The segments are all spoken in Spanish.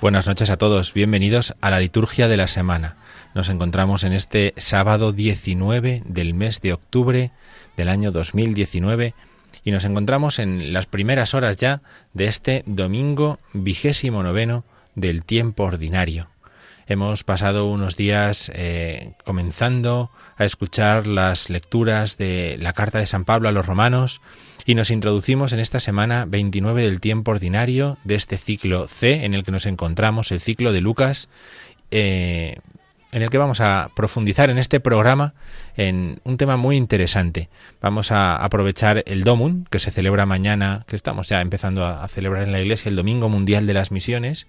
Buenas noches a todos, bienvenidos a la liturgia de la semana. Nos encontramos en este sábado 19 del mes de octubre del año 2019 y nos encontramos en las primeras horas ya de este domingo vigésimo noveno del tiempo ordinario. Hemos pasado unos días eh, comenzando a escuchar las lecturas de la carta de San Pablo a los romanos y nos introducimos en esta semana 29 del tiempo ordinario de este ciclo C en el que nos encontramos, el ciclo de Lucas, eh, en el que vamos a profundizar en este programa en un tema muy interesante. Vamos a aprovechar el Domun, que se celebra mañana, que estamos ya empezando a celebrar en la Iglesia, el Domingo Mundial de las Misiones,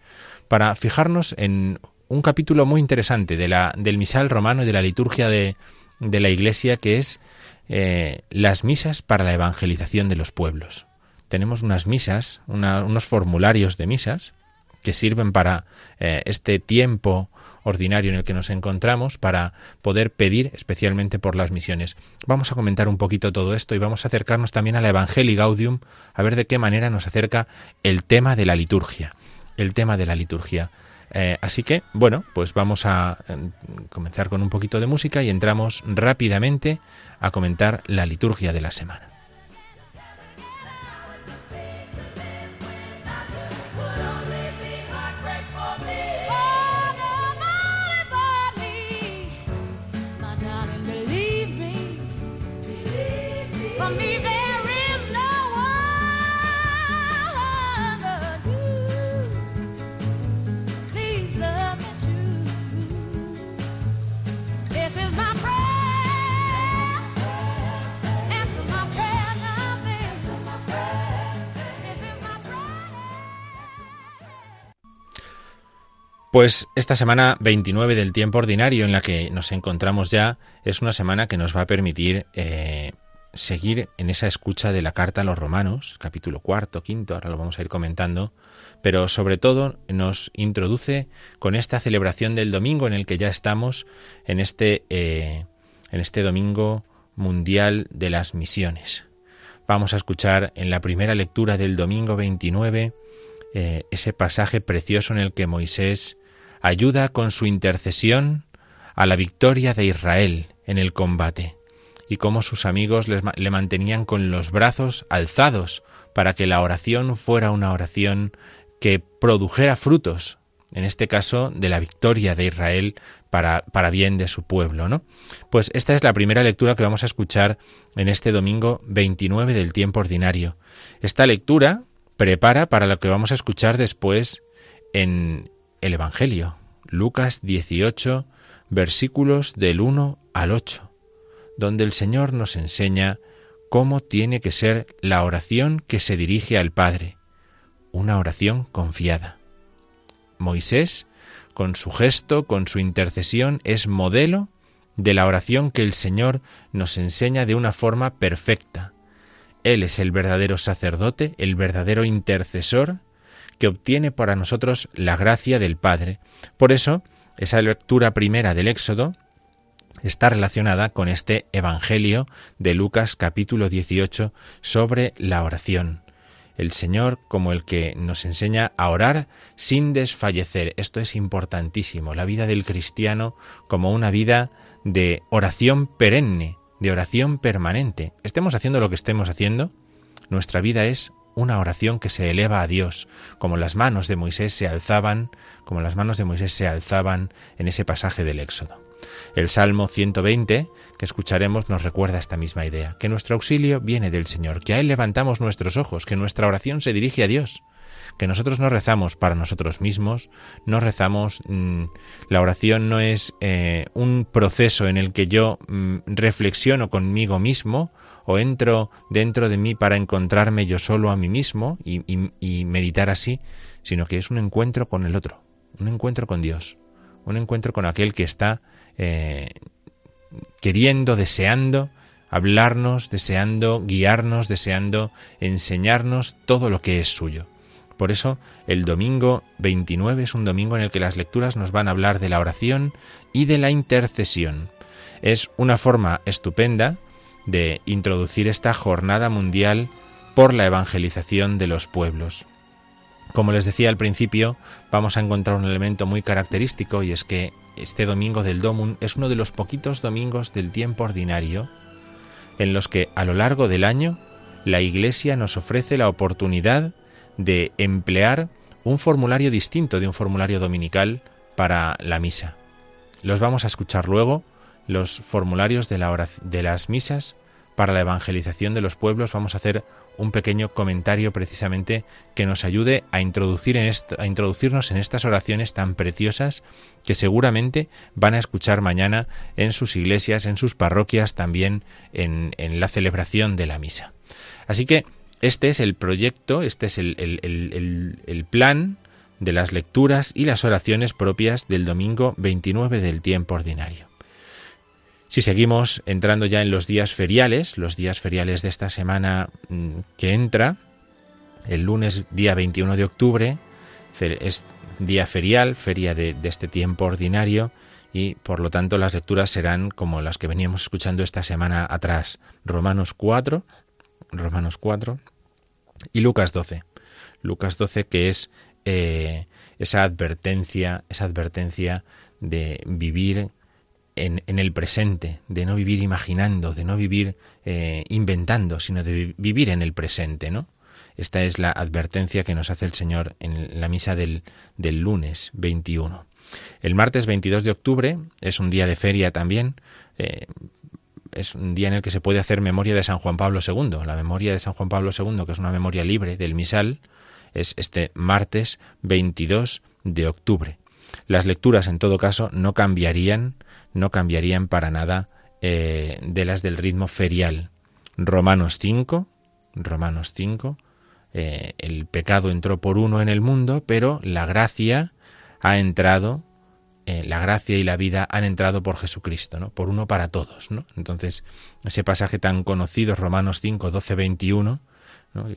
para fijarnos en un capítulo muy interesante de la, del misal romano y de la liturgia de, la Iglesia, que es eh, las misas para la evangelización de los pueblos. Tenemos unas misas, unos formularios de misas que sirven para eh, este tiempo ordinario en el que nos encontramos para poder pedir especialmente por las misiones. Vamos a comentar un poquito todo esto y vamos a acercarnos también a la Evangelii Gaudium a ver de qué manera nos acerca el tema de la liturgia. El tema de la liturgia. Eh, así que, bueno, pues vamos a em, comenzar con un poquito de música y entramos rápidamente a comentar la liturgia de la semana. Pues esta semana 29 del tiempo ordinario en la que nos encontramos ya es una semana que nos va a permitir eh, seguir en esa escucha de la carta a los romanos, capítulo cuarto, quinto, ahora lo vamos a ir comentando, pero sobre todo nos introduce con esta celebración del domingo en el que ya estamos en este, eh, en este domingo mundial de las misiones. Vamos a escuchar en la primera lectura del domingo 29 eh, ese pasaje precioso en el que Moisés ayuda con su intercesión a la victoria de Israel en el combate, y cómo sus amigos le mantenían con los brazos alzados para que la oración fuera una oración que produjera frutos, en este caso de la victoria de Israel para, para, bien de su pueblo, ¿no? Pues esta es la primera lectura que vamos a escuchar en este domingo 29 del tiempo ordinario. Esta lectura prepara para lo que vamos a escuchar después en, el Evangelio, Lucas 18, versículos del 1 al 8, donde el Señor nos enseña cómo tiene que ser la oración que se dirige al Padre, una oración confiada. Moisés, con su gesto, con su intercesión, es modelo de la oración que el Señor nos enseña de una forma perfecta. Él es el verdadero sacerdote, el verdadero intercesor, que obtiene para nosotros la gracia del Padre. Por eso, esa lectura primera del Éxodo está relacionada con este Evangelio de Lucas capítulo 18 sobre la oración. El Señor como el que nos enseña a orar sin desfallecer. Esto es importantísimo. La vida del cristiano como una vida de oración perenne, de oración permanente. Estemos haciendo lo que estemos haciendo, nuestra vida es una oración que se eleva a Dios, como las manos de Moisés se alzaban, como las manos de Moisés se alzaban en ese pasaje del Éxodo. El Salmo 120, que escucharemos, nos recuerda esta misma idea, que nuestro auxilio viene del Señor, que a Él levantamos nuestros ojos, que nuestra oración se dirige a Dios, que nosotros no rezamos para nosotros mismos, no rezamos, mm, la oración no es eh, un proceso en el que yo mm, reflexiono conmigo mismo o entro dentro de mí para encontrarme yo solo a mí mismo y, meditar así, sino que es un encuentro con el otro, un encuentro con Dios, un encuentro con aquel que está eh, queriendo, deseando hablarnos, deseando guiarnos, deseando enseñarnos todo lo que es suyo. Por eso el domingo 29 es un domingo en el que las lecturas nos van a hablar de la oración y de la intercesión. Es una forma estupenda de introducir esta jornada mundial por la evangelización de los pueblos. Como les decía al principio, vamos a encontrar un elemento muy característico y es que este domingo del Domum es uno de los poquitos domingos del tiempo ordinario en los que a lo largo del año la Iglesia nos ofrece la oportunidad de emplear un formulario distinto de un formulario dominical para la misa. Los vamos a escuchar luego los formularios de, la de las misas para la evangelización de los pueblos. Vamos a hacer un pequeño comentario precisamente que nos ayude a, introducir en a introducirnos en estas oraciones tan preciosas que seguramente van a escuchar mañana en sus iglesias, en sus parroquias, también en, la celebración de la misa. Así que este es el proyecto, este es el, el plan de las lecturas y las oraciones propias del domingo 29 del tiempo ordinario. Si seguimos entrando ya en los días feriales, los días feriales de esta semana mm, que entra, el lunes día 21 de octubre es día ferial, feria de, este tiempo ordinario, y por lo tanto las lecturas serán como las que veníamos escuchando esta semana atrás, Romanos 4, Romanos 4 y Lucas 12. Lucas 12 que es eh, esa advertencia, esa advertencia de vivir en, el presente, de no vivir imaginando, de no vivir eh, inventando, sino de vivir en el presente, ¿no? Esta es la advertencia que nos hace el Señor en la misa del, del lunes 21. El martes 22 de octubre es un día de feria también. Eh, es un día en el que se puede hacer memoria de San Juan Pablo II. La memoria de San Juan Pablo II, que es una memoria libre del misal, es este martes 22 de octubre. Las lecturas, en todo caso, no cambiarían no cambiarían para nada eh, de las del ritmo ferial. Romanos 5, Romanos 5, eh, el pecado entró por uno en el mundo, pero la gracia ha entrado, eh, la gracia y la vida han entrado por Jesucristo, ¿no? Por uno para todos, ¿no? Entonces, ese pasaje tan conocido, Romanos 5, 12, 21,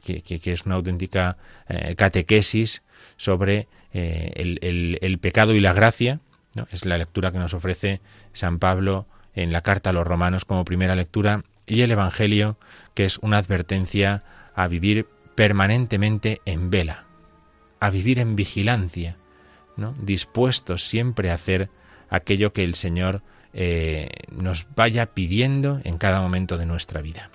que, que, es una auténtica catequesis sobre el, el pecado y la gracia, es la lectura que nos ofrece San Pablo en la carta a los romanos como primera lectura y el Evangelio, que es una advertencia a vivir permanentemente en vela, a vivir en vigilancia, dispuestos siempre a hacer aquello que el Señor eh, nos vaya pidiendo en cada momento de nuestra vida.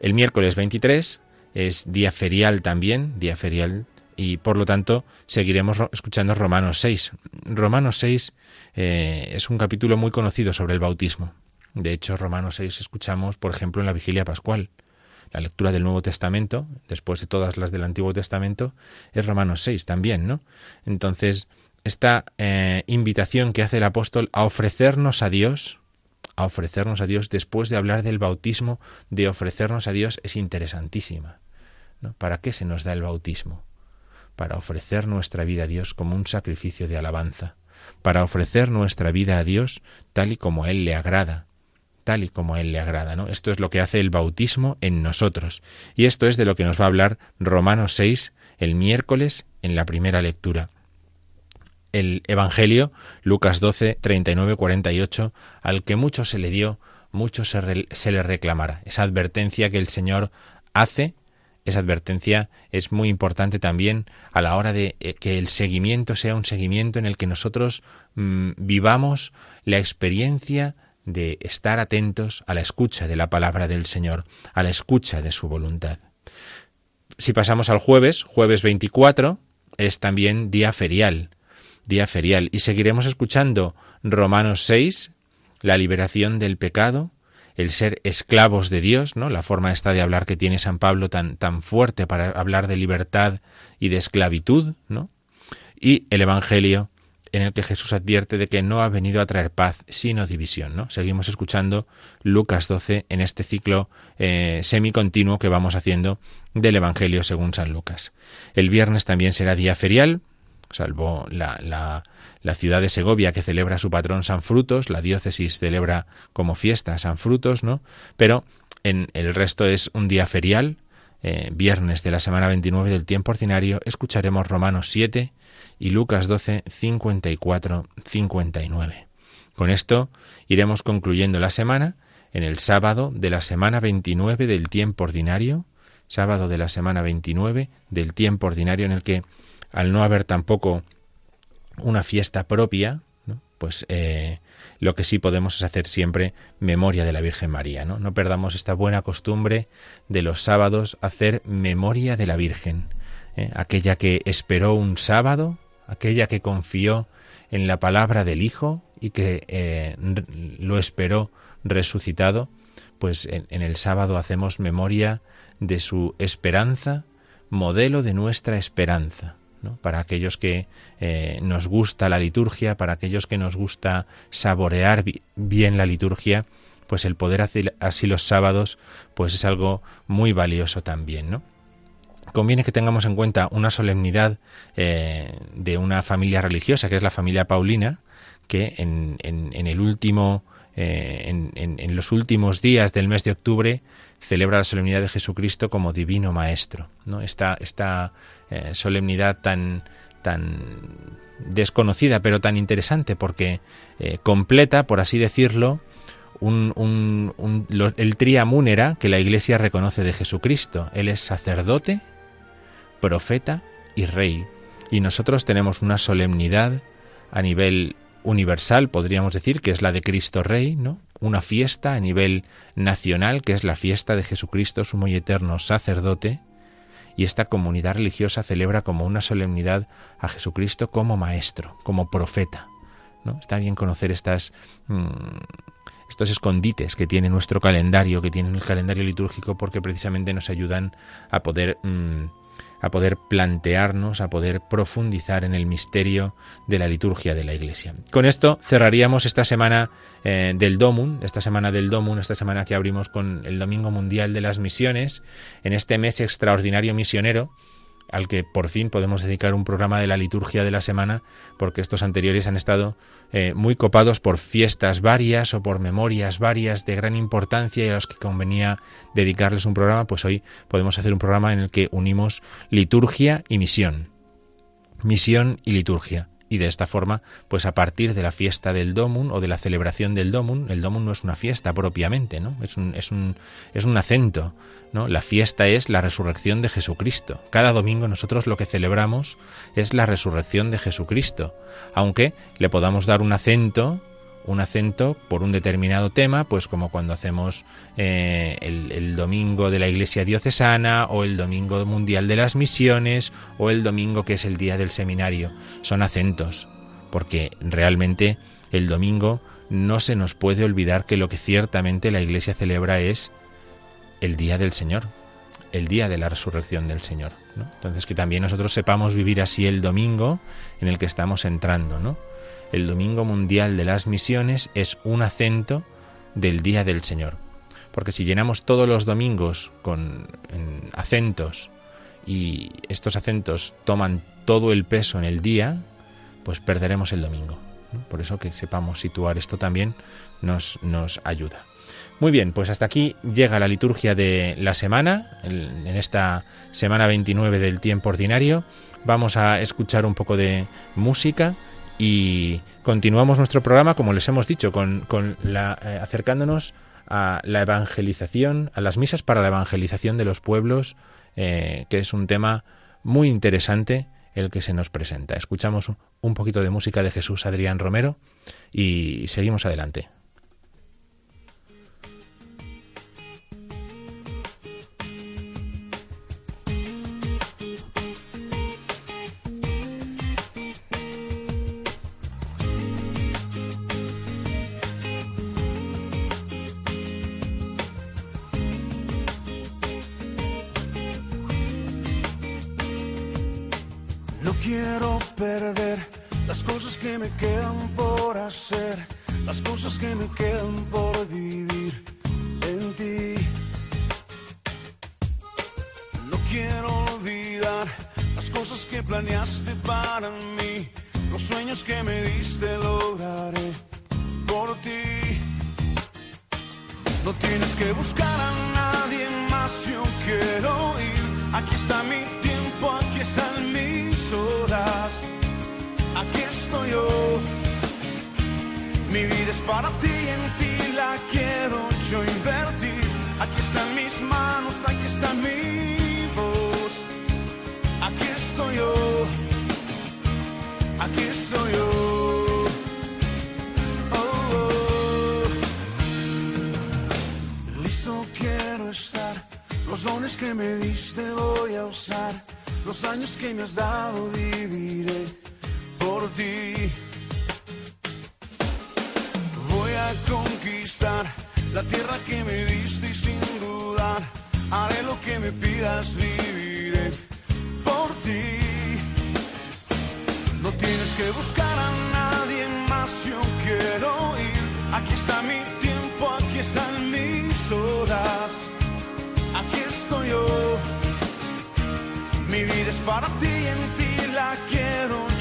El miércoles 23 es día ferial también, día ferial y por lo tanto seguiremos escuchando Romanos 6. Romanos 6 eh, es un capítulo muy conocido sobre el bautismo. De hecho, Romanos 6 escuchamos, por ejemplo, en la vigilia pascual. La lectura del Nuevo Testamento, después de todas las del Antiguo Testamento, es Romanos 6 también, ¿no? Entonces, esta eh, invitación que hace el apóstol a ofrecernos a Dios, a ofrecernos a Dios después de hablar del bautismo, de ofrecernos a Dios, es interesantísima. ¿no? ¿Para qué se nos da el bautismo? Para ofrecer nuestra vida a Dios como un sacrificio de alabanza, para ofrecer nuestra vida a Dios tal y como a Él le agrada, tal y como Él le agrada. ¿no? Esto es lo que hace el bautismo en nosotros. Y esto es de lo que nos va a hablar Romanos 6 el miércoles en la primera lectura. El Evangelio, Lucas 12, 39, 48, al que mucho se le dio, mucho se, se le reclamará. Esa advertencia que el Señor hace esa advertencia es muy importante también a la hora de eh, que el seguimiento sea un seguimiento en el que nosotros mm, vivamos la experiencia de estar atentos a la escucha de la palabra del Señor, a la escucha de su voluntad. Si pasamos al jueves, jueves 24, es también día ferial, día ferial, y seguiremos escuchando Romanos 6, la liberación del pecado, el ser esclavos de Dios, ¿no? La forma esta de hablar que tiene San Pablo tan, tan fuerte para hablar de libertad y de esclavitud, ¿no? Y el Evangelio en el que Jesús advierte de que no ha venido a traer paz, sino división, ¿no? Seguimos escuchando Lucas 12 en este ciclo eh, semicontinuo que vamos haciendo del Evangelio según San Lucas. El viernes también será día ferial, salvo la, la la ciudad de Segovia que celebra su patrón San Frutos, la diócesis celebra como fiesta San Frutos, ¿no? Pero en el resto es un día ferial, eh, viernes de la semana 29 del tiempo ordinario, escucharemos Romanos 7 y Lucas 12, 54, 59. Con esto iremos concluyendo la semana en el sábado de la semana 29 del tiempo ordinario, sábado de la semana 29 del tiempo ordinario en el que, al no haber tampoco una fiesta propia, pues eh, lo que sí podemos es hacer siempre memoria de la Virgen María. ¿no? perdamos esta buena costumbre de los sábados hacer memoria de la Virgen, ¿eh? aquella que esperó un sábado, aquella que confió en la palabra del Hijo y que eh, lo esperó resucitado, pues en el sábado hacemos memoria de su esperanza, modelo de nuestra esperanza para aquellos que eh, nos gusta la liturgia, para aquellos que nos gusta saborear bien la liturgia, pues el poder hacer así los sábados, pues es algo muy valioso también. Conviene que tengamos en cuenta una solemnidad eh, de una familia religiosa, que es la familia Paulina, que en el último eh, en, los últimos días del mes de octubre celebra la solemnidad de Jesucristo como divino maestro. ¿no? Esta, esta eh, solemnidad tan, tan desconocida pero tan interesante porque eh, completa, por así decirlo, el triamúnera que la Iglesia reconoce de Jesucristo. Él es sacerdote, profeta y rey. Y nosotros tenemos una solemnidad a nivel universal, podríamos decir, que es la de Cristo Rey, ¿no? Una fiesta a nivel nacional, que es la fiesta de Jesucristo, sumo y eterno sacerdote, y esta comunidad religiosa celebra como una solemnidad a Jesucristo como maestro, como profeta. ¿no? Está bien conocer estas, mm, estos escondites que tiene nuestro calendario, que tiene el calendario litúrgico, porque precisamente nos ayudan a poder mm, a poder plantearnos, a poder profundizar en el misterio de la liturgia de la Iglesia. Con esto cerraríamos esta semana eh, del Domun, esta semana del Domun, esta semana que abrimos con el Domingo Mundial de las Misiones, en este mes extraordinario misionero al que por fin podemos dedicar un programa de la liturgia de la semana, porque estos anteriores han estado eh, muy copados por fiestas varias o por memorias varias de gran importancia y a los que convenía dedicarles un programa, pues hoy podemos hacer un programa en el que unimos liturgia y misión. Misión y liturgia y de esta forma, pues a partir de la fiesta del Domun o de la celebración del Domun, el Domun no es una fiesta propiamente, ¿no? Es un, es un, es un acento, ¿no? La fiesta es la resurrección de Jesucristo. Cada domingo nosotros lo que celebramos es la resurrección de Jesucristo, aunque le podamos dar un acento un acento por un determinado tema, pues como cuando hacemos eh, el, domingo de la Iglesia Diocesana o el domingo mundial de las misiones o el domingo que es el día del seminario. Son acentos, porque realmente el domingo no se nos puede olvidar que lo que ciertamente la Iglesia celebra es el día del Señor, el día de la resurrección del Señor. Entonces que también nosotros sepamos vivir así el domingo en el que estamos entrando, ¿no? El Domingo Mundial de las Misiones es un acento del Día del Señor. Porque si llenamos todos los domingos con acentos y estos acentos toman todo el peso en el día, pues perderemos el domingo. Por eso que sepamos situar esto también nos, nos ayuda. Muy bien, pues hasta aquí llega la liturgia de la semana, en esta semana 29 del tiempo ordinario. Vamos a escuchar un poco de música y continuamos nuestro programa, como les hemos dicho, con, la, eh, acercándonos a la evangelización, a las misas para la evangelización de los pueblos, eh, que es un tema muy interesante el que se nos presenta. Escuchamos un poquito de música de Jesús Adrián Romero y seguimos adelante. Cosas que me quedan por hacer, las cosas que me quedan por vivir en ti. No quiero olvidar las cosas que planeaste para mí, los sueños que me diste lograré por ti. No tienes que buscar a nadie más, yo quiero ir. Aquí está mi tiempo, aquí está horas, aquí estoy yo. Mi vida es para ti, en ti la quiero yo invertir. Aquí están mis manos, aquí está mi voz. Aquí estoy yo, aquí estoy yo. Oh, oh. Listo quiero estar, los dones que me diste voy a usar los años que me has dado viviré ti. Voy a conquistar la tierra que me diste y sin dudar haré lo que me pidas, viviré por ti. No tienes que buscar a nadie más, yo quiero ir. Aquí está mi tiempo, aquí están mis horas, aquí estoy yo. Mi vida es para ti, en ti la quiero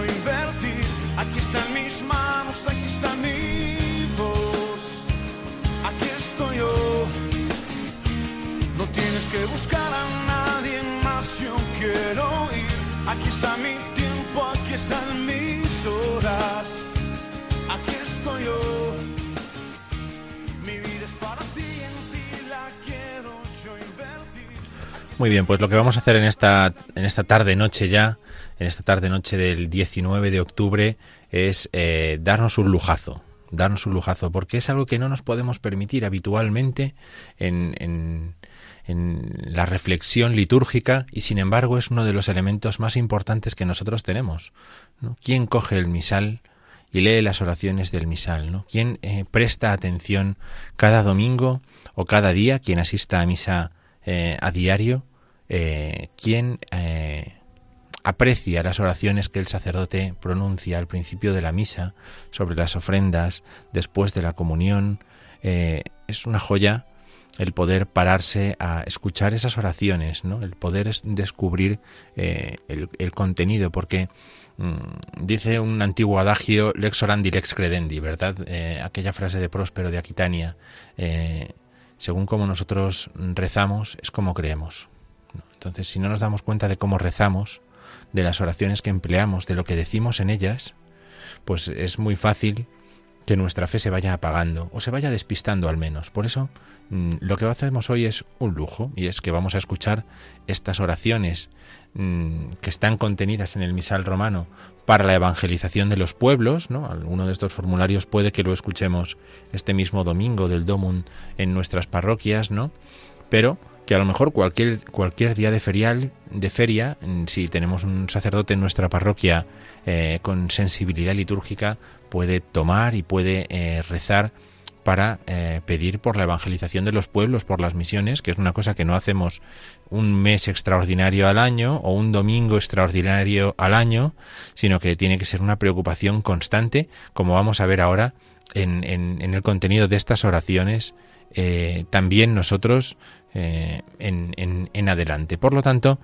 invertir. Aquí están mis manos, aquí está mi voz. Aquí estoy yo. No tienes que buscar a nadie más, yo quiero ir. Aquí está mi tiempo, aquí están mis horas. Aquí estoy yo. Muy bien, pues lo que vamos a hacer en esta, en esta tarde noche ya, en esta tarde noche del 19 de octubre, es eh, darnos un lujazo, darnos un lujazo, porque es algo que no nos podemos permitir habitualmente en, en, en la reflexión litúrgica y sin embargo es uno de los elementos más importantes que nosotros tenemos. ¿no? ¿Quién coge el misal? y lee las oraciones del misal, ¿no? ¿Quién eh, presta atención cada domingo o cada día, quien asista a misa eh, a diario, eh, quien eh, aprecia las oraciones que el sacerdote pronuncia al principio de la misa sobre las ofrendas, después de la comunión. Eh, es una joya el poder pararse a escuchar esas oraciones, ¿no? el poder descubrir el, el, contenido, porque mmm, dice un antiguo adagio lex orandi lex credendi, ¿verdad? aquella frase de Próspero de Aquitania, según como nosotros rezamos, es como creemos. Entonces, si no nos damos cuenta de cómo rezamos, de las oraciones que empleamos, de lo que decimos en ellas, pues es muy fácil que nuestra fe se vaya apagando o se vaya despistando al menos. Por eso mm, lo que hacemos hoy es un lujo y es que vamos a escuchar estas oraciones mm, que están contenidas en el misal romano para la evangelización de los pueblos, ¿no? Alguno de estos formularios puede que lo escuchemos este mismo domingo del Domum en nuestras parroquias, ¿no? Pero que a lo mejor cualquier, cualquier día de ferial, de feria, si tenemos un sacerdote en nuestra parroquia eh, con sensibilidad litúrgica, puede tomar y puede eh, rezar para eh, pedir por la evangelización de los pueblos, por las misiones, que es una cosa que no hacemos un mes extraordinario al año o un domingo extraordinario al año, sino que tiene que ser una preocupación constante, como vamos a ver ahora en, en, el contenido de estas oraciones, también nosotros eh, en, adelante. Por lo tanto,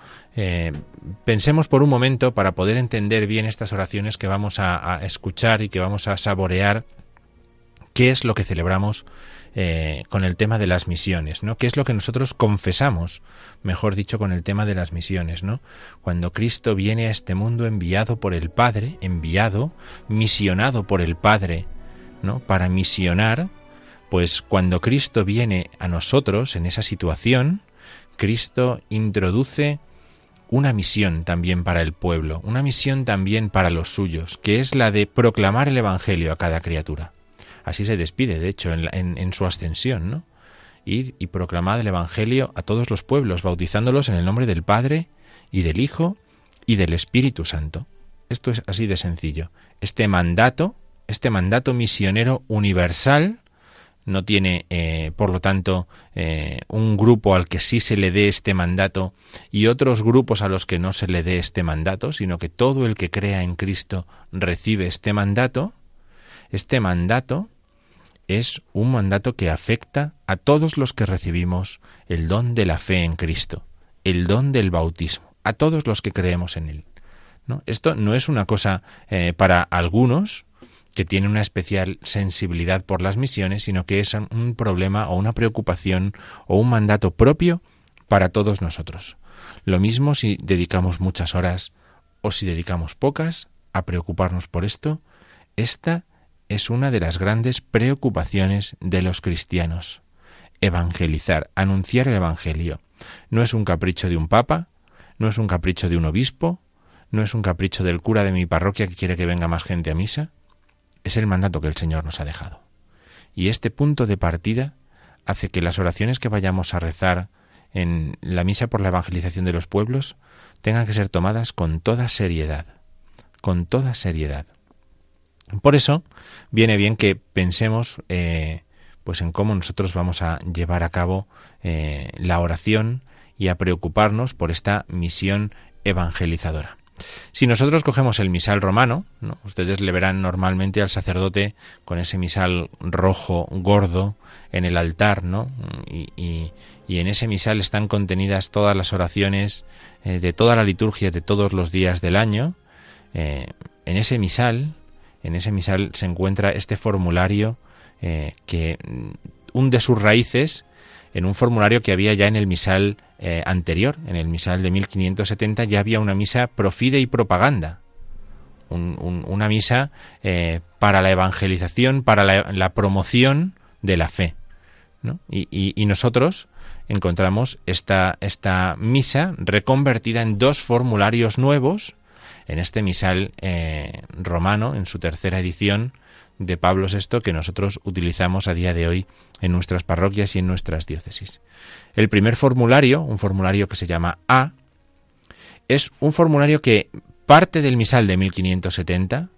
pensemos por un momento para poder entender bien estas oraciones que vamos a escuchar y que vamos a saborear qué es lo que celebramos eh, con el tema de las misiones, ¿no? ¿Qué es lo que nosotros confesamos, mejor dicho, con el tema de las misiones, ¿no? Cuando Cristo viene a este mundo enviado por el Padre, enviado, misionado por el Padre, ¿no? Para misionar, pues cuando Cristo viene a nosotros en esa situación, Cristo introduce una misión también para el pueblo, una misión también para los suyos, que es la de proclamar el Evangelio a cada criatura. Así se despide, de hecho, en, su ascensión, ¿no? Ir y proclamar el Evangelio a todos los pueblos, bautizándolos en el nombre del Padre y del Hijo y del Espíritu Santo. Esto es así de sencillo. Este mandato, este mandato misionero universal, no tiene, eh, por lo tanto, eh, un grupo al que sí se le dé este mandato y otros grupos a los que no se le dé este mandato, sino que todo el que crea en Cristo recibe este mandato. Este mandato es un mandato que afecta a todos los que recibimos el don de la fe en Cristo, el don del bautismo, a todos los que creemos en Él. ¿no? Esto no es una cosa eh, para algunos que tienen una especial sensibilidad por las misiones, sino que es un problema o una preocupación o un mandato propio para todos nosotros. Lo mismo si dedicamos muchas horas o si dedicamos pocas a preocuparnos por esto, esta es una de las grandes preocupaciones de los cristianos. Evangelizar, anunciar el Evangelio. No es un capricho de un papa, no es un capricho de un obispo, no es un capricho del cura de mi parroquia que quiere que venga más gente a misa, es el mandato que el Señor nos ha dejado. Y este punto de partida hace que las oraciones que vayamos a rezar en la misa por la evangelización de los pueblos tengan que ser tomadas con toda seriedad, con toda seriedad. Por eso viene bien que pensemos eh, pues en cómo nosotros vamos a llevar a cabo eh, la oración y a preocuparnos por esta misión evangelizadora. Si nosotros cogemos el misal romano, ustedes le verán normalmente al sacerdote con ese misal rojo gordo en el altar, ¿no? Y, en ese misal están contenidas todas las oraciones eh, de toda la liturgia de todos los días del año. en ese misal en ese misal se encuentra este formulario eh, que hunde sus raíces en un formulario que había ya en el misal eh, anterior, en el misal de 1570 ya había una misa profide y propaganda, una misa eh, para la evangelización, para la, promoción de la fe. Y, nosotros encontramos esta, esta misa reconvertida en dos formularios nuevos en este misal eh, romano, en su tercera edición de Pablo VI, que nosotros utilizamos a día de hoy en nuestras parroquias y en nuestras diócesis. El primer formulario, un formulario que se llama A, es un formulario que parte del misal de 1570,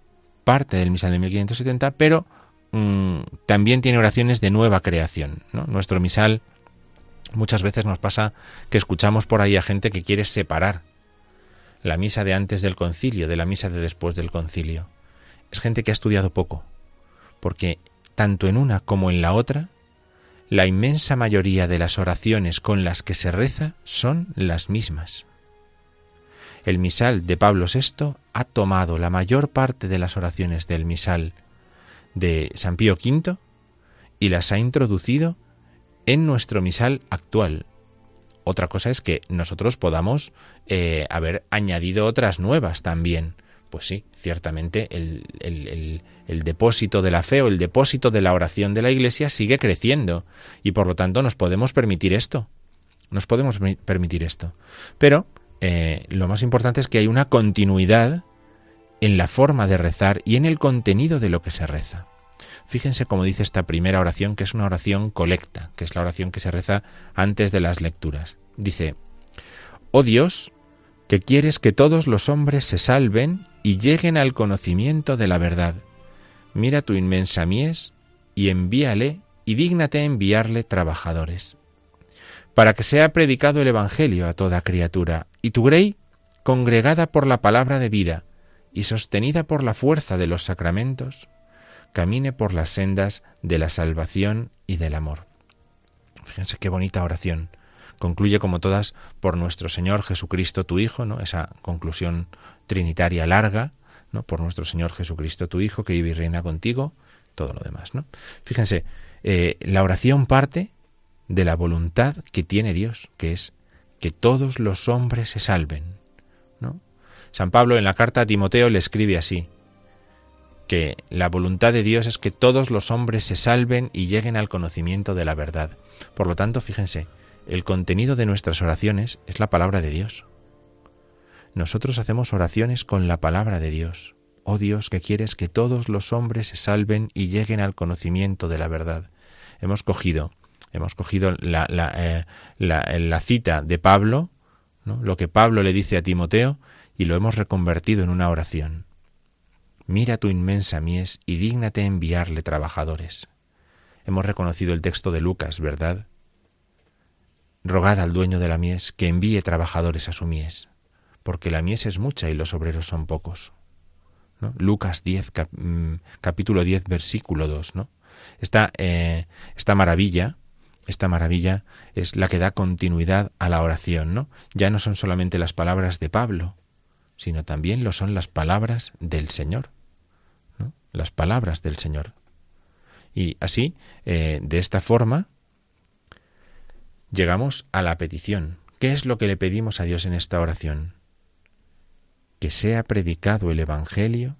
parte del misal de 1570, pero mm, también tiene oraciones de nueva creación. Nuestro misal muchas veces nos pasa que escuchamos por ahí a gente que quiere separar la misa de antes del concilio de la misa de después del concilio. Es gente que ha estudiado poco, porque tanto en una como en la otra, la inmensa mayoría de las oraciones con las que se reza son las mismas. El misal de Pablo VI ha tomado la mayor parte de las oraciones del misal de San Pío V y las ha introducido en nuestro misal actual, otra cosa es que nosotros podamos eh, haber añadido otras nuevas también. Pues sí, ciertamente el, el, depósito de la fe o el depósito de la oración de la Iglesia sigue creciendo y por lo tanto nos podemos permitir esto. Nos podemos permitir esto. Pero eh, lo más importante es que hay una continuidad en la forma de rezar y en el contenido de lo que se reza. Fíjense cómo dice esta primera oración, que es una oración colecta, que es la oración que se reza antes de las lecturas. Dice, Oh Dios, que quieres que todos los hombres se salven y lleguen al conocimiento de la verdad. mira tu inmensa mies y envíale y dígnate enviarle trabajadores, para que sea predicado el Evangelio a toda criatura, y tu grey, congregada por la palabra de vida y sostenida por la fuerza de los sacramentos, camine por las sendas de la salvación y del amor. Fíjense qué bonita oración. Concluye como todas por nuestro Señor Jesucristo tu Hijo, ¿no? Esa conclusión trinitaria larga, ¿no? Por nuestro Señor Jesucristo tu Hijo, que vive y reina contigo, todo lo demás, ¿no? Fíjense, eh, la oración parte de la voluntad que tiene Dios, que es que todos los hombres se salven, ¿no? San Pablo en la carta a Timoteo le escribe así: que la voluntad de Dios es que todos los hombres se salven y lleguen al conocimiento de la verdad. Por lo tanto, fíjense, el contenido de nuestras oraciones es la palabra de Dios. Nosotros hacemos oraciones con la palabra de Dios. Oh Dios, que quieres que todos los hombres se salven y lleguen al conocimiento de la verdad. Hemos cogido, hemos cogido la, eh, la, cita de Pablo, lo que Pablo le dice a Timoteo, y lo hemos reconvertido en una oración. Mira tu inmensa mies y dígnate enviarle trabajadores. Hemos reconocido el texto de Lucas, ¿verdad? Rogad al dueño de la mies que envíe trabajadores a su mies, porque la mies es mucha y los obreros son pocos. Lucas 10, mm, capítulo 10, versículo 2. ¿no? Esta, eh, esta maravilla, esta maravilla es la que da continuidad a la oración, ¿no? Ya no son solamente las palabras de Pablo, sino también lo son las palabras del Señor las palabras del Señor. Y así, eh, de esta forma, llegamos a la petición. ¿Qué es lo que le pedimos a Dios en esta oración? Que sea predicado el Evangelio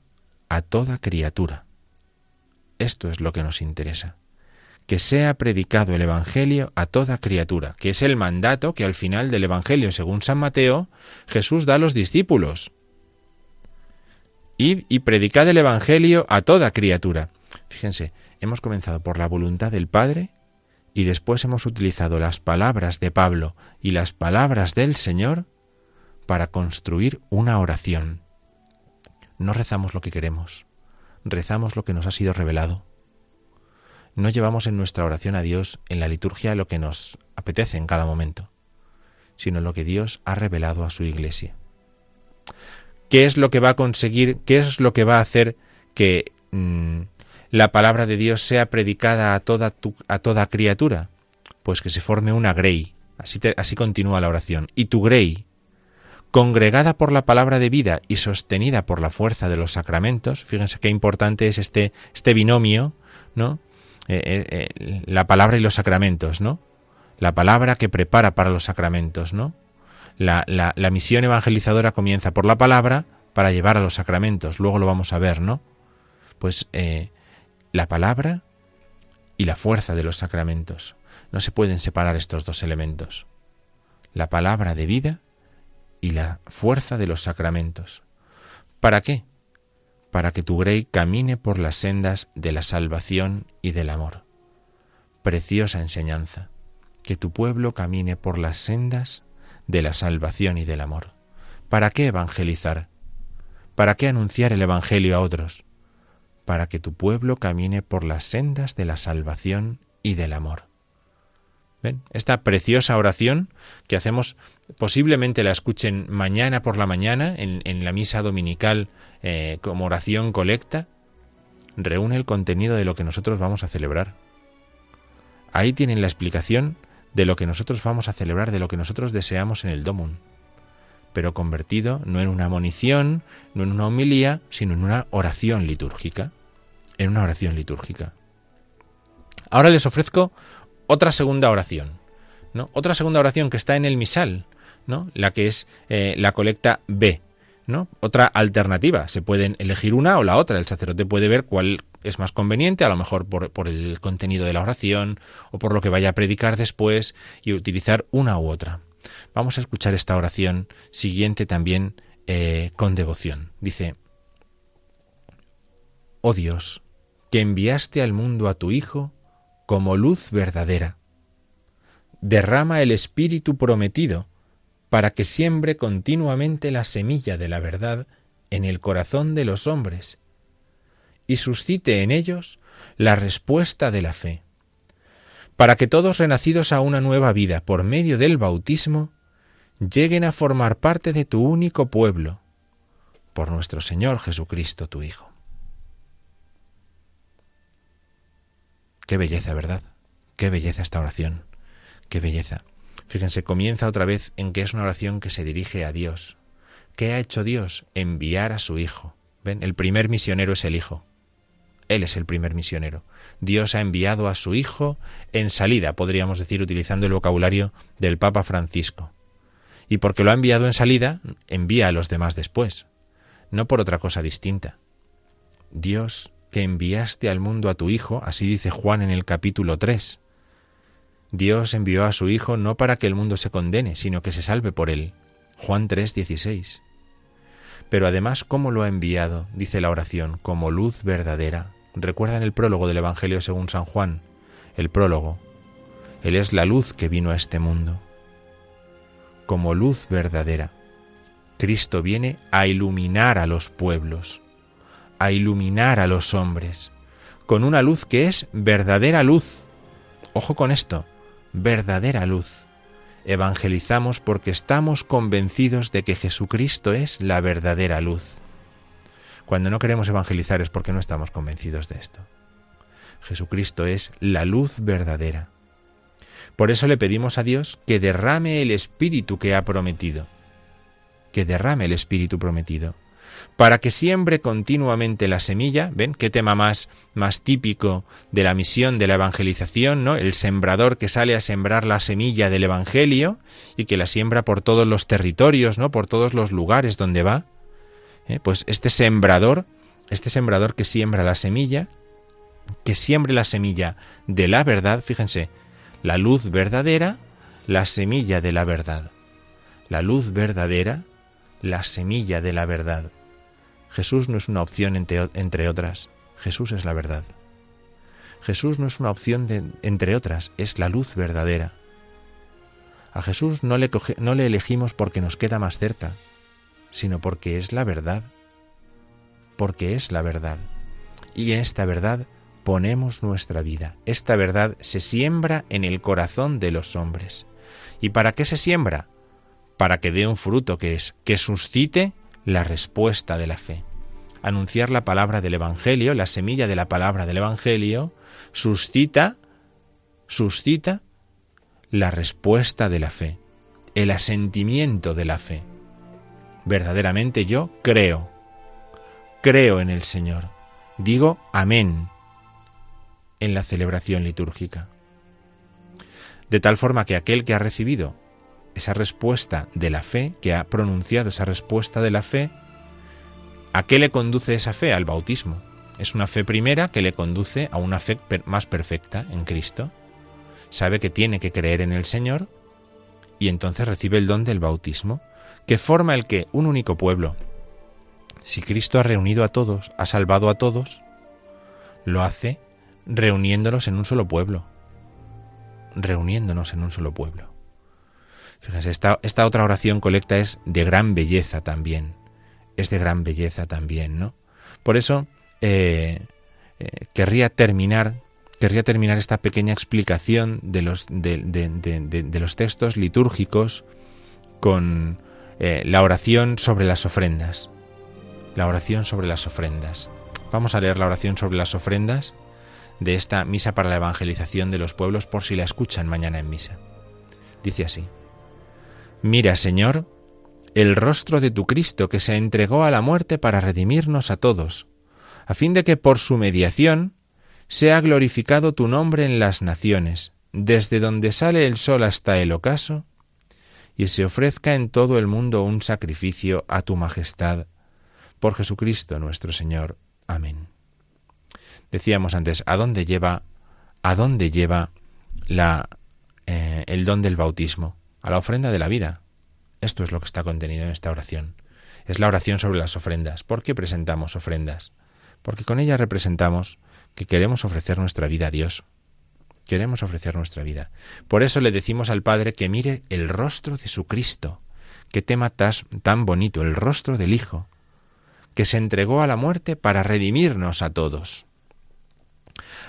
a toda criatura. Esto es lo que nos interesa. Que sea predicado el Evangelio a toda criatura, que es el mandato que al final del Evangelio, según San Mateo, Jesús da a los discípulos. Id y predicad el Evangelio a toda criatura. Fíjense, hemos comenzado por la voluntad del Padre y después hemos utilizado las palabras de Pablo y las palabras del Señor para construir una oración. No rezamos lo que queremos, rezamos lo que nos ha sido revelado. No llevamos en nuestra oración a Dios en la liturgia lo que nos apetece en cada momento, sino lo que Dios ha revelado a su iglesia qué es lo que va a conseguir, qué es lo que va a hacer que mm, la palabra de Dios sea predicada a toda, a toda criatura. Pues que se forme una grey. Así, continúa la oración. Y tu grey, congregada por la palabra de vida y sostenida por la fuerza de los sacramentos, fíjense qué importante es este, este binomio, ¿no? Eh, eh, eh, la palabra y los sacramentos, ¿no? La palabra que prepara para los sacramentos, ¿no? La, la, misión evangelizadora comienza por la palabra para llevar a los sacramentos. Luego lo vamos a ver, ¿no? Pues la palabra y la fuerza de los sacramentos. No se pueden separar estos dos elementos. La palabra de vida y la fuerza de los sacramentos. ¿Para qué? Para que tu grey camine por las sendas de la salvación y del amor. Preciosa enseñanza. Que tu pueblo camine por las sendas de la salvación y del amor. ¿Para qué evangelizar? ¿Para qué anunciar el Evangelio a otros? Para que tu pueblo camine por las sendas de la salvación y del amor. Esta preciosa oración que hacemos, posiblemente la escuchen mañana por la mañana en, la misa dominical eh, como oración colecta, reúne el contenido de lo que nosotros vamos a celebrar. Ahí tienen la explicación de lo que nosotros vamos a celebrar, de lo que nosotros deseamos en el Domum, pero convertido no en una monición, no en una homilía, sino en una oración litúrgica, en una oración litúrgica. Ahora les ofrezco otra segunda oración, ¿no? Otra segunda oración que está en el misal, ¿no? La que es eh, la colecta B, ¿no? Otra alternativa, se pueden elegir una o la otra, el sacerdote puede ver cuál es más conveniente, a lo mejor por, el contenido de la oración o por lo que vaya a predicar después y utilizar una u otra. Vamos a escuchar esta oración siguiente también eh, con devoción. Dice, Oh Dios, que enviaste al mundo a tu Hijo como luz verdadera, derrama el Espíritu prometido para que siembre continuamente la semilla de la verdad en el corazón de los hombres y suscite en ellos la respuesta de la fe, para que todos renacidos a una nueva vida por medio del bautismo, lleguen a formar parte de tu único pueblo, por nuestro Señor Jesucristo, tu Hijo. Qué belleza, ¿verdad? Qué belleza esta oración. Qué belleza. Fíjense, comienza otra vez en que es una oración que se dirige a Dios. ¿Qué ha hecho Dios? Enviar a su Hijo. ¿Ven? El primer misionero es el Hijo. Él es el primer misionero. Dios ha enviado a su Hijo en salida, podríamos decir, utilizando el vocabulario del Papa Francisco. Y porque lo ha enviado en salida, envía a los demás después, no por otra cosa distinta. Dios que enviaste al mundo a tu Hijo, así dice Juan en el capítulo 3. Dios envió a su Hijo no para que el mundo se condene, sino que se salve por él. Juan 3, 16. Pero además, ¿cómo lo ha enviado? Dice la oración, como luz verdadera. ¿Recuerdan el prólogo del Evangelio según San Juan? El prólogo. Él es la luz que vino a este mundo. Como luz verdadera. Cristo viene a iluminar a los pueblos a iluminar a los hombres, con una luz que es verdadera luz. Ojo con esto, verdadera luz. Evangelizamos porque estamos convencidos de que Jesucristo es la verdadera luz. Cuando no queremos evangelizar es porque no estamos convencidos de esto. Jesucristo es la luz verdadera. Por eso le pedimos a Dios que derrame el Espíritu que ha prometido. Que derrame el Espíritu prometido para que siembre continuamente la semilla, ¿ven? ¿Qué tema más, más típico de la misión de la evangelización, ¿no? El sembrador que sale a sembrar la semilla del Evangelio y que la siembra por todos los territorios, ¿no? Por todos los lugares donde va. ¿Eh? Pues este sembrador, este sembrador que siembra la semilla, que siembre la semilla de la verdad, fíjense, la luz verdadera, la semilla de la verdad. La luz verdadera, la semilla de la verdad. Jesús no es una opción entre, otras, Jesús es la verdad. Jesús no es una opción entre otras, es la luz verdadera. A Jesús no le, no le elegimos porque nos queda más cerca, sino porque es la verdad, porque es la verdad. Y en esta verdad ponemos nuestra vida. Esta verdad se siembra en el corazón de los hombres. ¿Y para qué se siembra? Para que dé un fruto que es que suscite la respuesta de la fe. Anunciar la palabra del Evangelio, la semilla de la palabra del Evangelio, suscita, suscita la respuesta de la fe, el asentimiento de la fe. Verdaderamente yo creo, creo en el Señor. Digo amén en la celebración litúrgica. De tal forma que aquel que ha recibido esa respuesta de la fe, que ha pronunciado esa respuesta de la fe, ¿a qué le conduce esa fe? Al bautismo. Es una fe primera que le conduce a una fe más perfecta en Cristo. Sabe que tiene que creer en el Señor y entonces recibe el don del bautismo, que forma el que un único pueblo. Si Cristo ha reunido a todos, ha salvado a todos, lo hace reuniéndonos en un solo pueblo, reuniéndonos en un solo pueblo. Fíjense, esta, esta otra oración colecta es de gran belleza también. Es de gran belleza también, ¿no? Por eso eh, eh, querría terminar querría terminar esta pequeña explicación de los, de, los textos litúrgicos con eh, la oración sobre las ofrendas. La oración sobre las ofrendas. Vamos a leer la oración sobre las ofrendas de esta misa para la evangelización de los pueblos por si la escuchan mañana en misa. Dice así. Mira, Señor, el rostro de tu Cristo que se entregó a la muerte para redimirnos a todos, a fin de que por su mediación sea glorificado tu nombre en las naciones, desde donde sale el sol hasta el ocaso, y se ofrezca en todo el mundo un sacrificio a tu majestad, por Jesucristo nuestro Señor. Amén. Decíamos antes, ¿a dónde lleva, a dónde lleva la, eh, el don del bautismo? A la ofrenda de la vida. Esto es lo que está contenido en esta oración. Es la oración sobre las ofrendas. ¿Por qué presentamos ofrendas? Porque con ella representamos que queremos ofrecer nuestra vida a Dios. Queremos ofrecer nuestra vida. Por eso le decimos al Padre que mire el rostro de su Cristo. Qué tema tan bonito, el rostro del Hijo. que se entregó a la muerte para redimirnos a todos,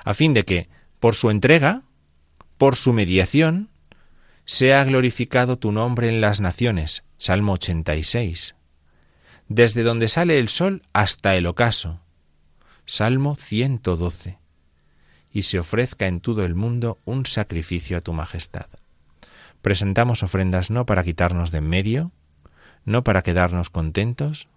a fin de que, por su entrega, por su mediación, sea glorificado tu nombre en las naciones. Salmo 86. Desde donde sale el sol hasta el ocaso. Salmo 112. Y se ofrezca en todo el mundo un sacrificio a tu majestad. Presentamos ofrendas no para quitarnos de en medio, no para quedarnos contentos,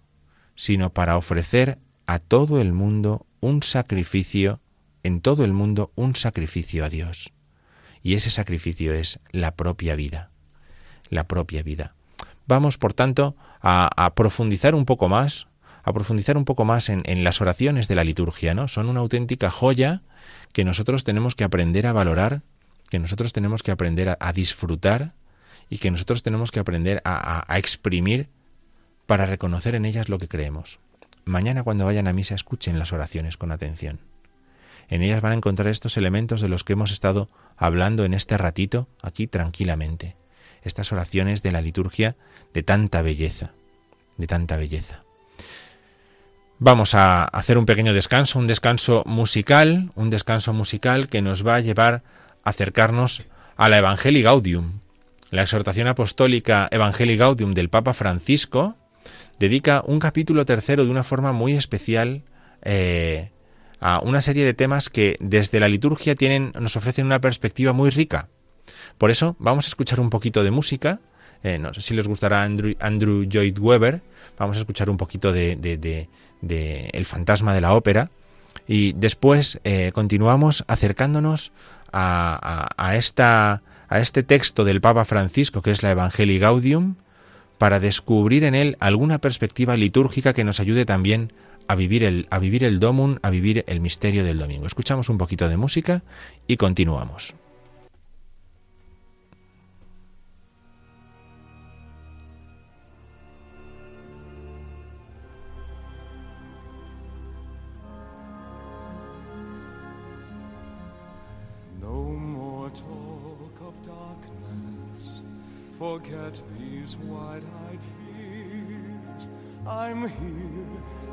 sino para ofrecer a todo el mundo un sacrificio, en todo el mundo un sacrificio a Dios. Y ese sacrificio es la propia vida, la propia vida. Vamos, por tanto, a, profundizar un poco más, a profundizar un poco más en, las oraciones de la liturgia, ¿no? Son una auténtica joya que nosotros tenemos que aprender a valorar, que nosotros tenemos que aprender a, disfrutar y que nosotros tenemos que aprender a, a exprimir para reconocer en ellas lo que creemos. Mañana cuando vayan a misa escuchen las oraciones con atención. En ellas van a encontrar estos elementos de los que hemos estado hablando en este ratito aquí tranquilamente. Estas oraciones de la liturgia de tanta belleza, de tanta belleza. Vamos a hacer un pequeño descanso, un descanso musical, un descanso musical que nos va a llevar a acercarnos a la Evangelii Gaudium. La exhortación apostólica Evangelii Gaudium del Papa Francisco dedica un capítulo tercero de una forma muy especial eh, a una serie de temas que desde la liturgia tienen, nos ofrecen una perspectiva muy rica. Por eso vamos a escuchar un poquito de música. Eh, no sé si les gustará Andrew, Andrew Lloyd Webber. Vamos a escuchar un poquito de, de, El fantasma de la ópera. Y después eh, continuamos acercándonos a, a, esta, a este texto del Papa Francisco, que es la Evangelii Gaudium, para descubrir en él alguna perspectiva litúrgica que nos ayude también a vivir el, a vivir el a vivir el misterio del domingo. Escuchamos un poquito de música y continuamos. forget these wide-eyed. I'm here,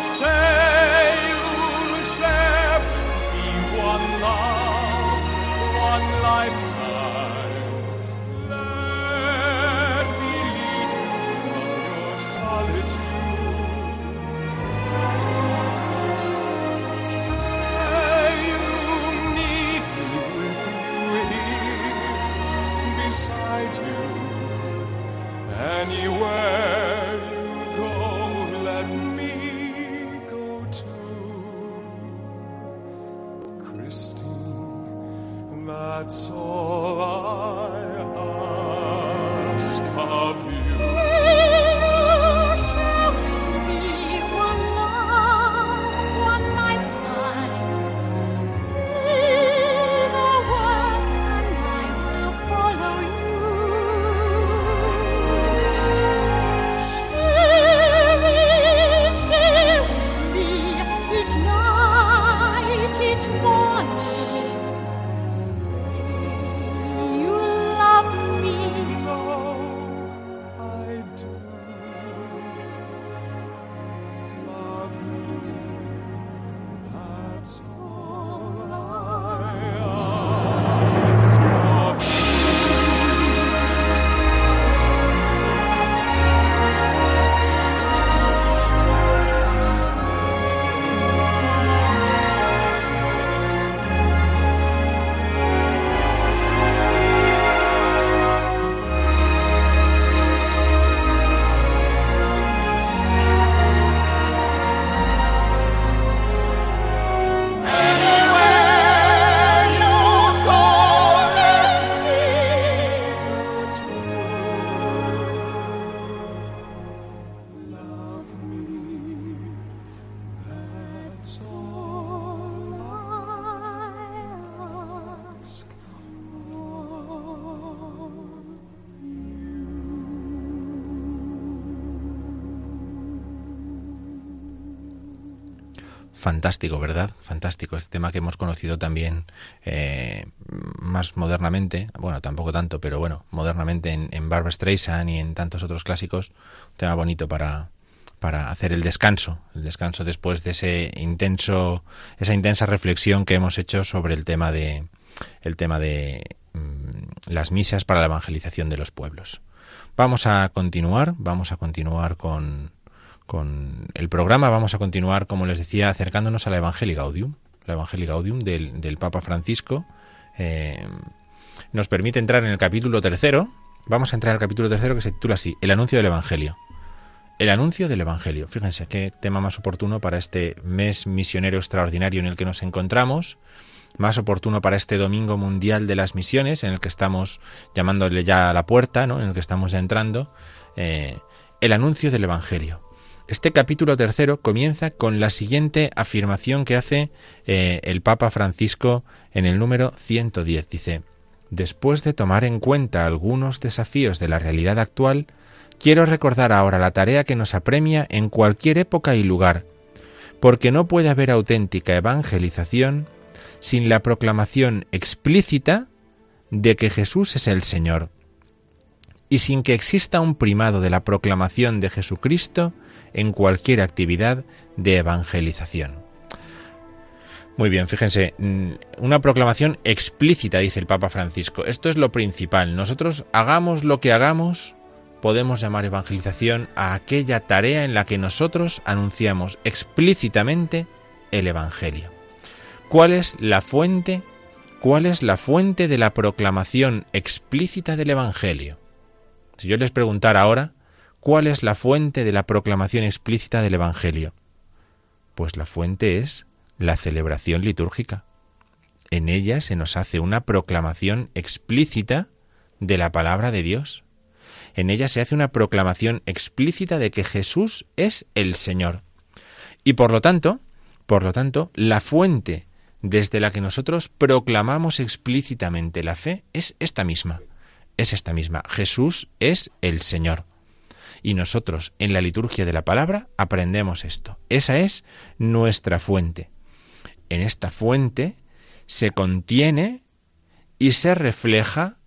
say Fantástico, ¿verdad? Fantástico. Este tema que hemos conocido también eh, más modernamente, bueno, tampoco tanto, pero bueno, modernamente en, en Barbara Streisand y en tantos otros clásicos. Un tema bonito para, para hacer el descanso, el descanso después de ese intenso, esa intensa reflexión que hemos hecho sobre el tema de, el tema de mm, las misas para la evangelización de los pueblos. Vamos a continuar, vamos a continuar con, con el programa. Vamos a continuar, como les decía, acercándonos a la Evangelii Gaudium, la Evangelii Gaudium del, Papa Francisco. Eh, nos permite entrar en el capítulo tercero. Vamos a entrar en el capítulo tercero que se titula así, El anuncio del Evangelio. El anuncio del Evangelio. Fíjense qué tema más oportuno para este mes misionero extraordinario en el que nos encontramos, más oportuno para este Domingo Mundial de las Misiones, en el que estamos llamándole ya a la puerta, ¿no? en el que estamos ya entrando. Eh, el anuncio del Evangelio. Este capítulo tercero comienza con la siguiente afirmación que hace eh, el Papa Francisco en el número 110. Dice, Después de tomar en cuenta algunos desafíos de la realidad actual, quiero recordar ahora la tarea que nos apremia en cualquier época y lugar, porque no puede haber auténtica evangelización sin la proclamación explícita de que Jesús es el Señor, y sin que exista un primado de la proclamación de Jesucristo en cualquier actividad de evangelización. Muy bien, fíjense, mm, una proclamación explícita, dice el Papa Francisco. Esto es lo principal. Nosotros hagamos lo que hagamos, podemos llamar evangelización a aquella tarea en la que nosotros anunciamos explícitamente el Evangelio. ¿Cuál es la fuente? ¿Cuál es la fuente de la proclamación explícita del Evangelio? Si yo les preguntara ahora, ¿Cuál es la fuente de la proclamación explícita del Evangelio? Pues la fuente es la celebración litúrgica. En ella se nos hace una proclamación explícita de la palabra de Dios. En ella se hace una proclamación explícita de que Jesús es el Señor. Y por lo tanto, por lo tanto, la fuente desde la que nosotros proclamamos explícitamente la fe es esta misma. Es esta misma. Jesús es el Señor. Y nosotros en la liturgia de la palabra aprendemos esto. Esa es nuestra fuente. En esta fuente se contiene y se refleja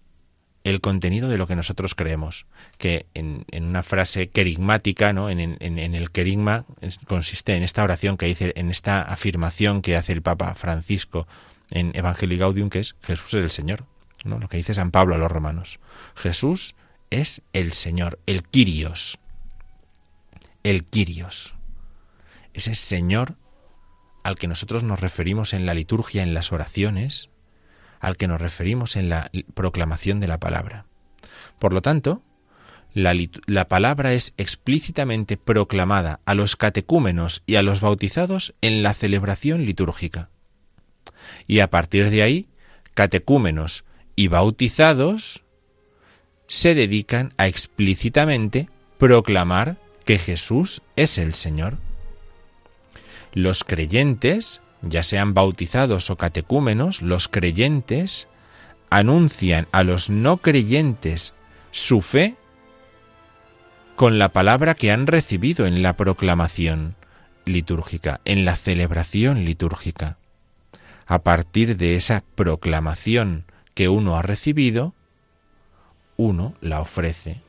el contenido de lo que nosotros creemos, que en, una frase querigmática, ¿no? en, el querigma consiste en esta oración que dice, en esta afirmación que hace el Papa Francisco en Evangelii Gaudium, que es Jesús es el Señor, ¿no? lo que dice San Pablo a los romanos. Jesús es el Señor, el Kyrios. El Kyrios. Ese Señor al que nosotros nos referimos en la liturgia, en las oraciones, al que nos referimos en la proclamación de la palabra. Por lo tanto, la, la, palabra es explícitamente proclamada a los catecúmenos y a los bautizados en la celebración litúrgica. Y a partir de ahí, catecúmenos y bautizados se dedican a explícitamente proclamar que Jesús es el Señor. Los creyentes, ya sean bautizados o catecúmenos, los creyentes anuncian a los no creyentes su fe con la palabra que han recibido en la proclamación litúrgica, en la celebración litúrgica. A partir de esa proclamación que uno ha recibido, uno la ofrece.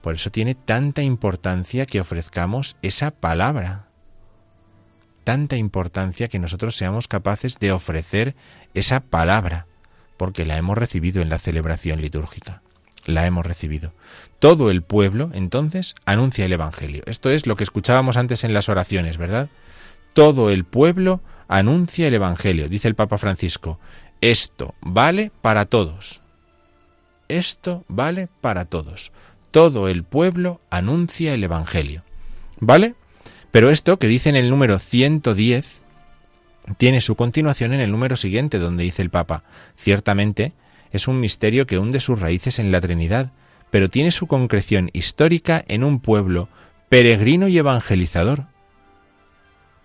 Por eso tiene tanta importancia que ofrezcamos esa palabra. Tanta importancia que nosotros seamos capaces de ofrecer esa palabra, porque la hemos recibido en la celebración litúrgica. La hemos recibido. Todo el pueblo, entonces, anuncia el Evangelio. Esto es lo que escuchábamos antes en las oraciones, ¿verdad? Todo el pueblo anuncia el Evangelio, dice el Papa Francisco. Esto vale para todos. Esto vale para todos. Todo el pueblo anuncia el Evangelio. ¿Vale? Pero esto que dice en el número 110 tiene su continuación en el número siguiente, donde dice el Papa, ciertamente es un misterio que hunde sus raíces en la Trinidad, pero tiene su concreción histórica en un pueblo peregrino y evangelizador.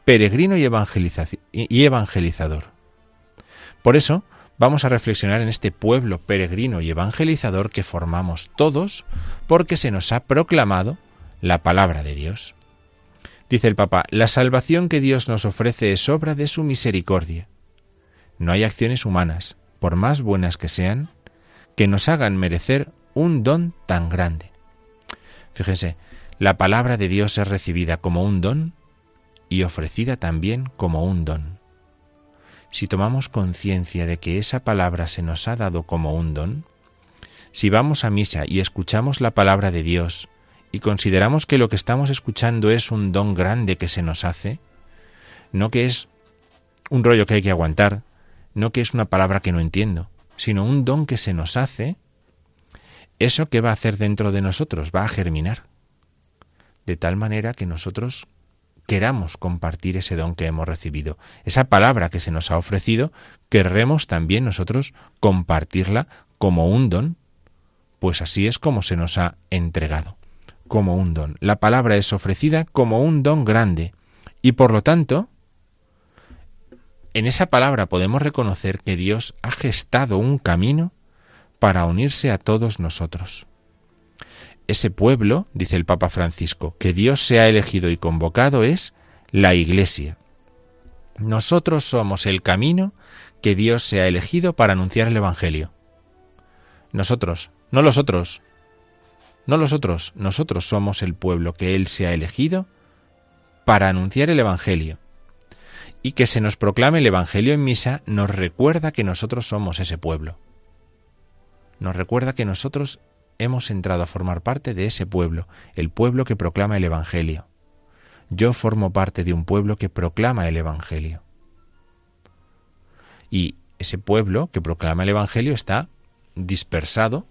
peregrino y, y evangelizador. Por eso, vamos a reflexionar en este pueblo peregrino y evangelizador que formamos todos porque se nos ha proclamado la palabra de Dios. Dice el Papa, la salvación que Dios nos ofrece es obra de su misericordia. No hay acciones humanas, por más buenas que sean, que nos hagan merecer un don tan grande. Fíjense, la palabra de Dios es recibida como un don y ofrecida también como un don. Si tomamos conciencia de que esa palabra se nos ha dado como un don, si vamos a misa y escuchamos la palabra de Dios y consideramos que lo que estamos escuchando es un don grande que se nos hace, no que es un rollo que hay que aguantar, no que es una palabra que no entiendo, sino un don que se nos hace, eso que va a hacer dentro de nosotros va a germinar, de tal manera que nosotros queramos compartir ese don que hemos recibido, esa palabra que se nos ha ofrecido, querremos también nosotros compartirla como un don, pues así es como se nos ha entregado, como un don. La palabra es ofrecida como un don grande y por lo tanto, en esa palabra podemos reconocer que Dios ha gestado un camino para unirse a todos nosotros ese pueblo, dice el Papa Francisco, que Dios se ha elegido y convocado es la Iglesia. Nosotros somos el camino que Dios se ha elegido para anunciar el Evangelio. Nosotros, no los otros, no los otros, nosotros somos el pueblo que Él se ha elegido para anunciar el Evangelio. Y que se nos proclame el Evangelio en misa nos recuerda que nosotros somos ese pueblo. Nos recuerda que nosotros hemos entrado a formar parte de ese pueblo, el pueblo que proclama el Evangelio. Yo formo parte de un pueblo que proclama el Evangelio. Y ese pueblo que proclama el Evangelio está dispersado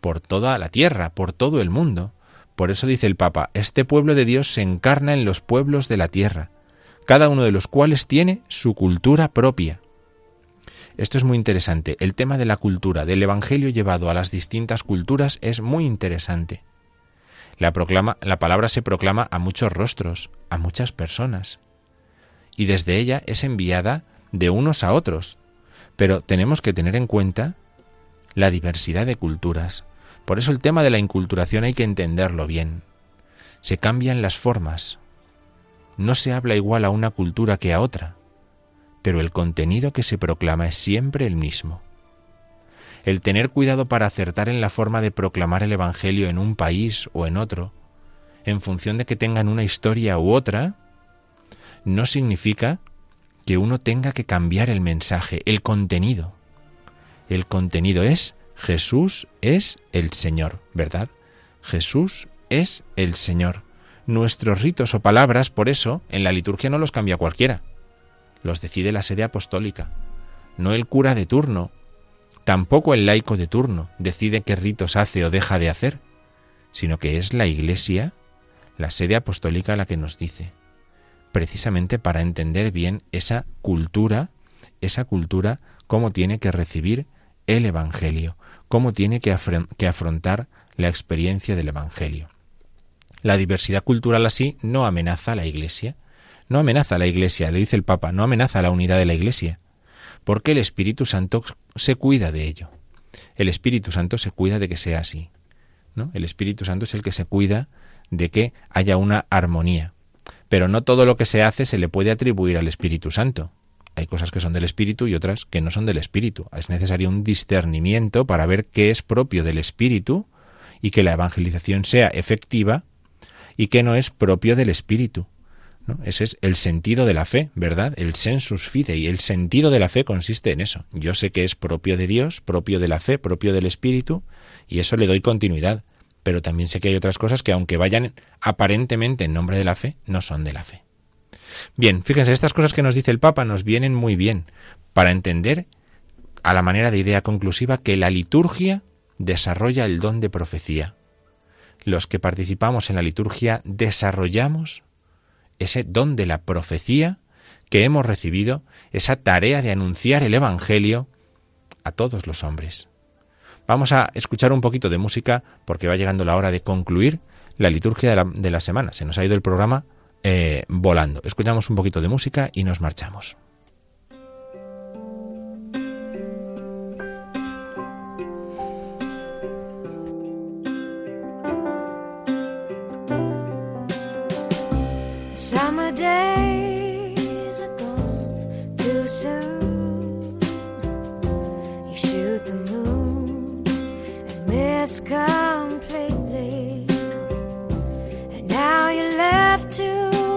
por toda la tierra, por todo el mundo. Por eso dice el Papa, este pueblo de Dios se encarna en los pueblos de la tierra, cada uno de los cuales tiene su cultura propia. Esto es muy interesante. El tema de la cultura, del Evangelio llevado a las distintas culturas es muy interesante. La, proclama, la palabra se proclama a muchos rostros, a muchas personas. Y desde ella es enviada de unos a otros. Pero tenemos que tener en cuenta la diversidad de culturas. Por eso el tema de la inculturación hay que entenderlo bien. Se cambian las formas. No se habla igual a una cultura que a otra pero el contenido que se proclama es siempre el mismo. El tener cuidado para acertar en la forma de proclamar el Evangelio en un país o en otro, en función de que tengan una historia u otra, no significa que uno tenga que cambiar el mensaje, el contenido. El contenido es Jesús es el Señor, ¿verdad? Jesús es el Señor. Nuestros ritos o palabras, por eso, en la liturgia no los cambia cualquiera los decide la sede apostólica, no el cura de turno, tampoco el laico de turno decide qué ritos hace o deja de hacer, sino que es la Iglesia, la sede apostólica la que nos dice, precisamente para entender bien esa cultura, esa cultura, cómo tiene que recibir el Evangelio, cómo tiene que, afrontar la experiencia del Evangelio. La diversidad cultural así no amenaza a la Iglesia, no amenaza a la Iglesia, le dice el Papa, no amenaza a la unidad de la Iglesia, porque el Espíritu Santo se cuida de ello. El Espíritu Santo se cuida de que sea así. ¿no? El Espíritu Santo es el que se cuida de que haya una armonía. Pero no todo lo que se hace se le puede atribuir al Espíritu Santo. Hay cosas que son del Espíritu y otras que no son del Espíritu. Es necesario un discernimiento para ver qué es propio del Espíritu y que la evangelización sea efectiva y qué no es propio del Espíritu. Ese es el sentido de la fe, ¿verdad? El sensus fidei. El sentido de la fe consiste en eso. Yo sé que es propio de Dios, propio de la fe, propio del Espíritu, y eso le doy continuidad. Pero también sé que hay otras cosas que, aunque vayan aparentemente en nombre de la fe, no son de la fe. Bien, fíjense, estas cosas que nos dice el Papa nos vienen muy bien para entender, a la manera de idea conclusiva, que la liturgia desarrolla el don de profecía. Los que participamos en la liturgia desarrollamos ese don de la profecía que hemos recibido, esa tarea de anunciar el Evangelio a todos los hombres. Vamos a escuchar un poquito de música porque va llegando la hora de concluir la liturgia de la, semana. Se nos ha ido el programa eh, volando. Escuchamos un poquito de música y nos marchamos. us completely. And now you're left to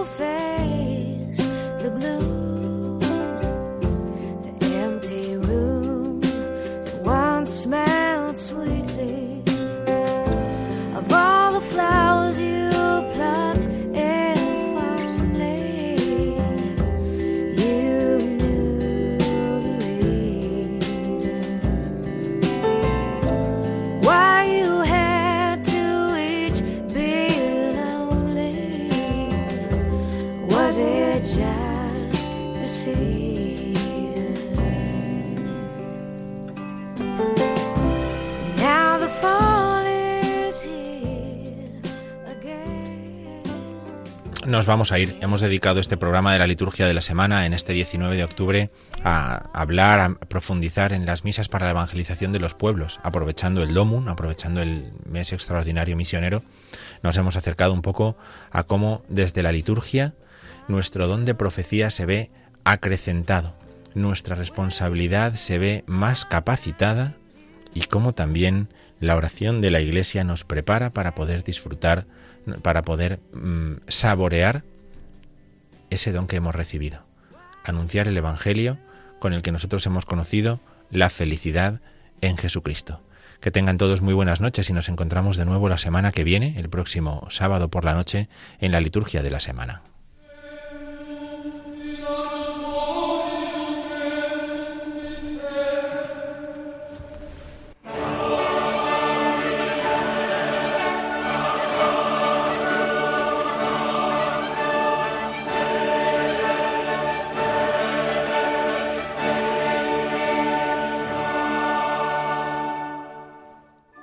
nos vamos a ir. Hemos dedicado este programa de la liturgia de la semana en este 19 de octubre a hablar, a profundizar en las misas para la evangelización de los pueblos, aprovechando el Domun, aprovechando el mes extraordinario misionero. Nos hemos acercado un poco a cómo desde la liturgia nuestro don de profecía se ve acrecentado, nuestra responsabilidad se ve más capacitada y cómo también la oración de la Iglesia nos prepara para poder disfrutar para poder mm, saborear ese don que hemos recibido. Anunciar el Evangelio con el que nosotros hemos conocido la felicidad en Jesucristo. Que tengan todos muy buenas noches y nos encontramos de nuevo la semana que viene, el próximo sábado por la noche, en la liturgia de la semana.